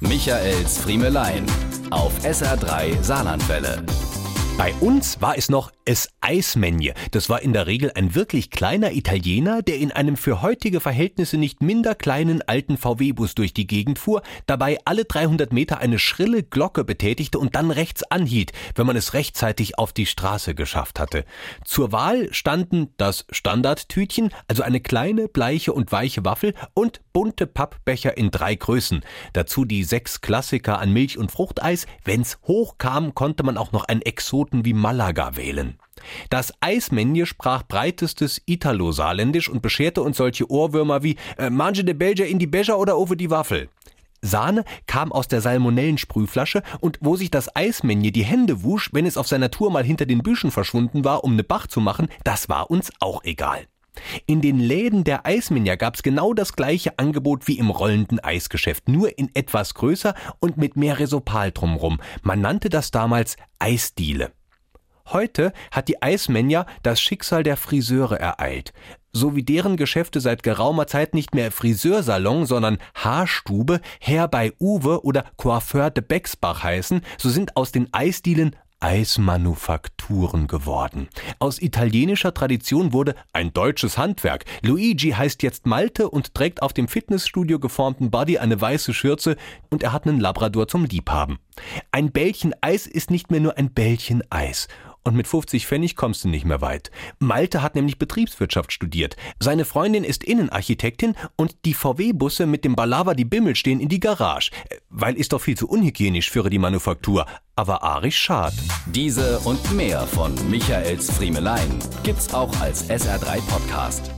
Michaels Friemelein auf SR3 Saarlandwelle. Bei uns war es noch es Eismänje. Das war in der Regel ein wirklich kleiner Italiener, der in einem für heutige Verhältnisse nicht minder kleinen alten VW-Bus durch die Gegend fuhr, dabei alle 300 Meter eine schrille Glocke betätigte und dann rechts anhielt, wenn man es rechtzeitig auf die Straße geschafft hatte. Zur Wahl standen das Standardtütchen, also eine kleine, bleiche und weiche Waffel und bunte Pappbecher in drei Größen. Dazu die sechs Klassiker an Milch- und Fruchteis. Wenn's hoch kam, konnte man auch noch ein Exot Knoten wie Malaga wählen. Das Eismänje sprach breitestes Italo-Saarländisch und bescherte uns solche Ohrwürmer wie äh, Mange de Belgier in die Becher oder over die Waffel. Sahne kam aus der Salmonellensprühflasche und wo sich das Eismänje die Hände wusch, wenn es auf seiner Tour mal hinter den Büschen verschwunden war, um ne Bach zu machen, das war uns auch egal. In den Läden der Eisminja gab's genau das gleiche Angebot wie im rollenden Eisgeschäft, nur in etwas größer und mit mehr Resopal drumrum. Man nannte das damals Eisdiele. Heute hat die Eismenja das Schicksal der Friseure ereilt. So wie deren Geschäfte seit geraumer Zeit nicht mehr Friseursalon, sondern Haarstube, Herr bei Uwe oder Coiffeur de Bexbach heißen, so sind aus den Eisdielen Eismanufakturen geworden. Aus italienischer Tradition wurde ein deutsches Handwerk. Luigi heißt jetzt Malte und trägt auf dem Fitnessstudio geformten Body eine weiße Schürze und er hat einen Labrador zum Liebhaben. Ein Bällchen Eis ist nicht mehr nur ein Bällchen Eis und mit 50 Pfennig kommst du nicht mehr weit. Malte hat nämlich Betriebswirtschaft studiert. Seine Freundin ist Innenarchitektin und die VW-Busse mit dem Balava die Bimmel stehen in die Garage. Weil ist doch viel zu unhygienisch für die Manufaktur. Aber arisch schad. Diese und mehr von Michaels Friemelein gibt's auch als SR3 Podcast.